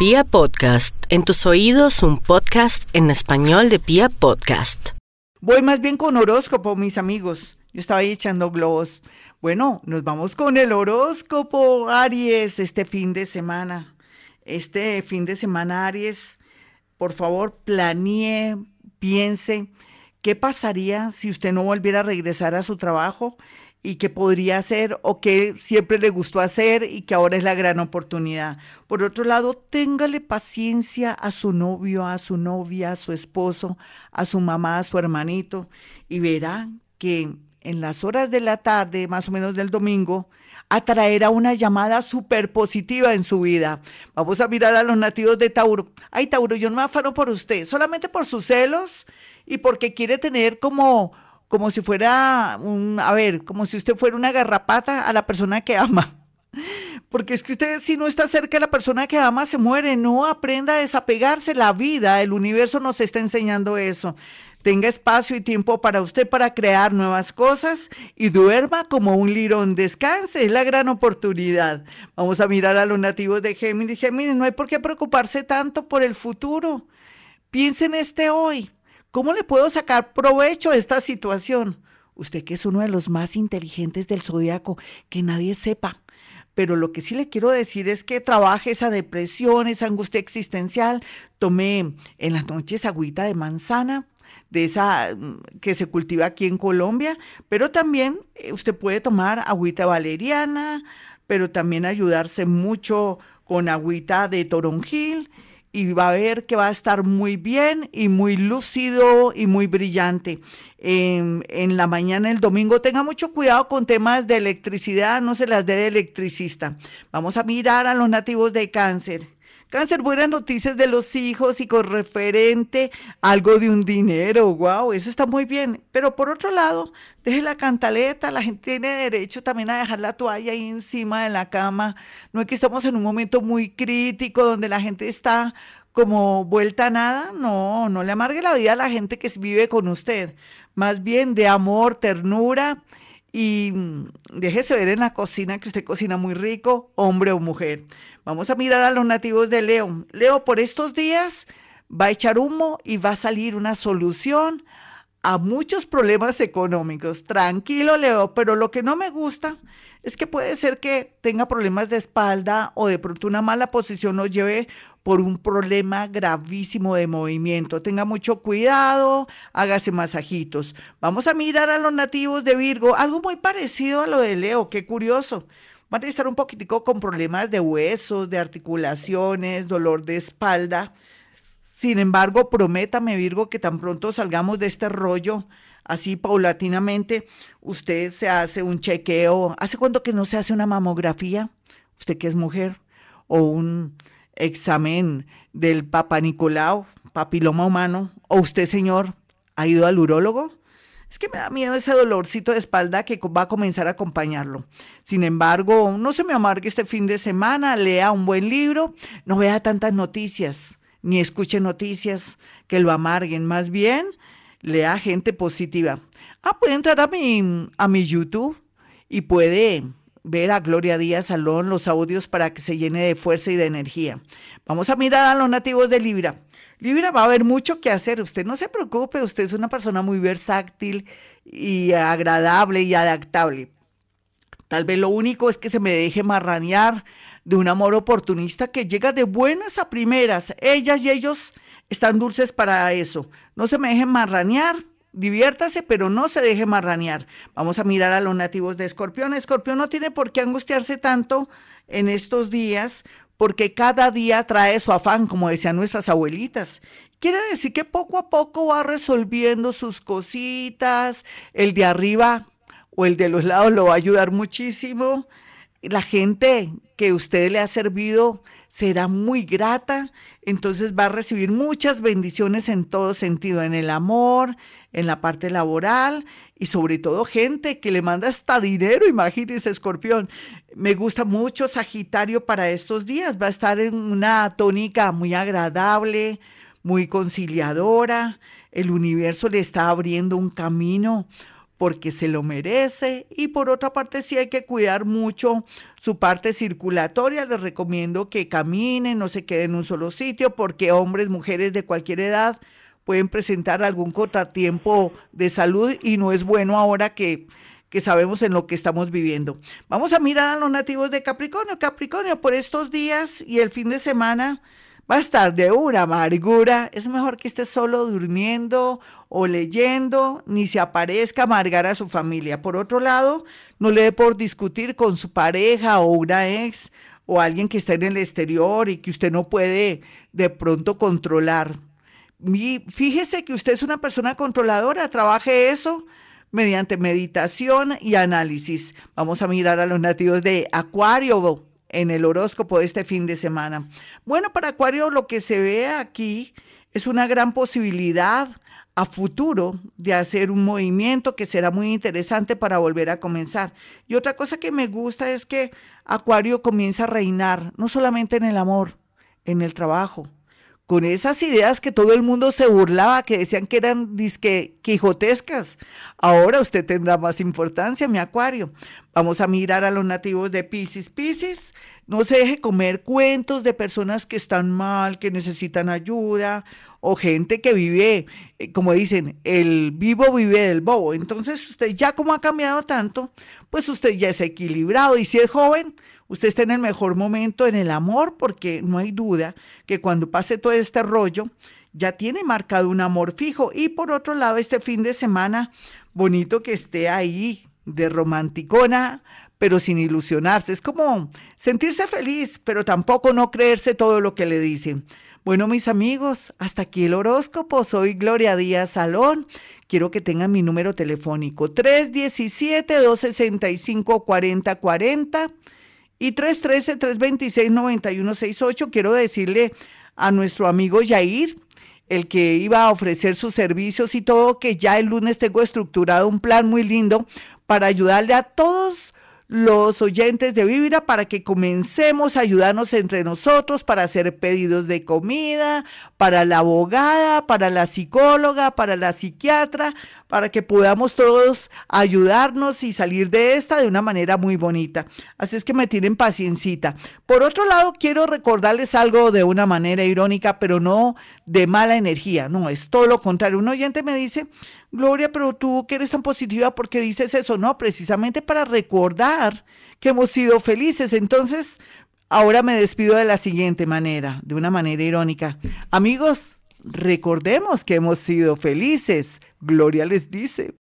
Pia Podcast, en tus oídos un podcast en español de Pia Podcast. Voy más bien con horóscopo, mis amigos. Yo estaba ahí echando globos. Bueno, nos vamos con el horóscopo, Aries, este fin de semana. Este fin de semana, Aries, por favor, planee, piense, ¿qué pasaría si usted no volviera a regresar a su trabajo? Y qué podría hacer o qué siempre le gustó hacer y que ahora es la gran oportunidad. Por otro lado, téngale paciencia a su novio, a su novia, a su esposo, a su mamá, a su hermanito y verá que en las horas de la tarde, más o menos del domingo, atraerá una llamada súper positiva en su vida. Vamos a mirar a los nativos de Tauro. Ay, Tauro, yo no me afano por usted, solamente por sus celos y porque quiere tener como como si fuera un, a ver, como si usted fuera una garrapata a la persona que ama. Porque es que usted si no está cerca de la persona que ama se muere, no aprenda a desapegarse la vida, el universo nos está enseñando eso. Tenga espacio y tiempo para usted para crear nuevas cosas y duerma como un lirón, descanse, es la gran oportunidad. Vamos a mirar a los nativos de Géminis. Géminis, no hay por qué preocuparse tanto por el futuro. Piense en este hoy. ¿Cómo le puedo sacar provecho a esta situación? Usted que es uno de los más inteligentes del zodiaco, que nadie sepa. Pero lo que sí le quiero decir es que trabaje esa depresión, esa angustia existencial. Tome en las noches agüita de manzana, de esa mm, que se cultiva aquí en Colombia, pero también eh, usted puede tomar agüita valeriana, pero también ayudarse mucho con agüita de toronjil y va a ver que va a estar muy bien y muy lúcido y muy brillante. En, en, la mañana el domingo tenga mucho cuidado con temas de electricidad, no se las dé de electricista. Vamos a mirar a los nativos de cáncer. Cáncer, buenas noticias de los hijos y con referente algo de un dinero. Wow, eso está muy bien. Pero por otro lado, deje la cantaleta. La gente tiene derecho también a dejar la toalla ahí encima de la cama. No es que estamos en un momento muy crítico donde la gente está como vuelta a nada. No, no le amargue la vida a la gente que vive con usted. Más bien de amor, ternura y mm, déjese ver en la cocina que usted cocina muy rico, hombre o mujer. Vamos a mirar a los nativos de Leo. Leo, por estos días va a echar humo y va a salir una solución a muchos problemas económicos. Tranquilo, Leo, pero lo que no me gusta es que puede ser que tenga problemas de espalda o de pronto una mala posición nos lleve por un problema gravísimo de movimiento. Tenga mucho cuidado, hágase masajitos. Vamos a mirar a los nativos de Virgo, algo muy parecido a lo de Leo, qué curioso van a estar un poquitico con problemas de huesos, de articulaciones, dolor de espalda. Sin embargo, prométame, Virgo, que tan pronto salgamos de este rollo, así paulatinamente, usted se hace un chequeo. ¿Hace cuánto que no se hace una mamografía? Usted que es mujer, o un examen del Papa Nicolau, papiloma humano, o usted, señor, ha ido al urólogo? Es que me da miedo ese dolorcito de espalda que va a comenzar a acompañarlo. Sin embargo, no se me amargue este fin de semana, lea un buen libro, no vea tantas noticias, ni escuche noticias que lo amarguen. Más bien, lea gente positiva. Ah, puede entrar a mi, a mi YouTube y puede ver a Gloria Díaz Salón los audios para que se llene de fuerza y de energía. Vamos a mirar a los nativos de Libra. Libra va a haber mucho que hacer. Usted no se preocupe, usted es una persona muy versátil y agradable y adaptable. Tal vez lo único es que se me deje marranear de un amor oportunista que llega de buenas a primeras. Ellas y ellos están dulces para eso. No se me dejen marranear, diviértase, pero no se deje marranear. Vamos a mirar a los nativos de Escorpión. Escorpión no tiene por qué angustiarse tanto en estos días porque cada día trae su afán, como decían nuestras abuelitas. Quiere decir que poco a poco va resolviendo sus cositas, el de arriba o el de los lados lo va a ayudar muchísimo. La gente que usted le ha servido será muy grata, entonces va a recibir muchas bendiciones en todo sentido, en el amor, en la parte laboral y sobre todo gente que le manda hasta dinero, imagínese, escorpión. Me gusta mucho Sagitario para estos días, va a estar en una tónica muy agradable, muy conciliadora, el universo le está abriendo un camino porque se lo merece y por otra parte sí hay que cuidar mucho su parte circulatoria. Les recomiendo que caminen, no se queden en un solo sitio porque hombres, mujeres de cualquier edad pueden presentar algún contratiempo de salud y no es bueno ahora que, que sabemos en lo que estamos viviendo. Vamos a mirar a los nativos de Capricornio. Capricornio, por estos días y el fin de semana va a estar de una amargura. Es mejor que esté solo durmiendo o leyendo, ni se aparezca a amargar a su familia. Por otro lado, no le dé por discutir con su pareja o una ex o alguien que está en el exterior y que usted no puede de pronto controlar fíjese que usted es una persona controladora, trabaje eso mediante meditación y análisis. Vamos a mirar a los nativos de Acuario en el horóscopo de este fin de semana. Bueno, para Acuario lo que se ve aquí es una gran posibilidad a futuro de hacer un movimiento que será muy interesante para volver a comenzar. Y otra cosa que me gusta es que Acuario comienza a reinar, no solamente en el amor, en el trabajo, con esas ideas que todo el mundo se burlaba, que decían que eran disque quijotescas. Ahora usted tendrá más importancia, mi acuario. Vamos a mirar a los nativos de Pisces. Pisces, no se deje comer cuentos de personas que están mal, que necesitan ayuda, o gente que vive, eh, como dicen, el vivo vive del bobo. Entonces usted ya como ha cambiado tanto, pues usted ya es equilibrado. Y si es joven, usted está en el mejor momento en el amor, porque no hay duda que cuando pase todo este rollo, ya tiene marcado un amor fijo. Y por otro lado, este fin de semana, bonito que esté ahí de romanticona, pero sin ilusionarse. Es como sentirse feliz, pero tampoco no creerse todo lo que le dicen. Bueno, mis amigos, hasta aquí el horóscopo. Soy Gloria Díaz Salón. Quiero que tengan mi número telefónico 317-265-4040 y 313-326-9168, quiero decirle a nuestro amigo Yair, el que iba a ofrecer sus servicios y todo, que ya el lunes tengo estructurado un plan muy lindo para ayudarle a todos los oyentes de Vibra para que comencemos a ayudarnos entre nosotros para hacer pedidos de comida, para la abogada, para la psicóloga, para la psiquiatra, para que podamos todos ayudarnos y salir de esta de una manera muy bonita. Así es que me tienen paciencita. Por otro lado, quiero recordarles algo de una manera irónica, pero no de mala energía, no, es todo lo contrario. Un oyente me dice, Gloria, pero tú que eres tan positiva, ¿por qué dices eso? No, precisamente para recordar que hemos sido felices. Entonces, ahora me despido de la siguiente manera, de una manera irónica. Amigos, recordemos que hemos sido felices. Gloria les dice.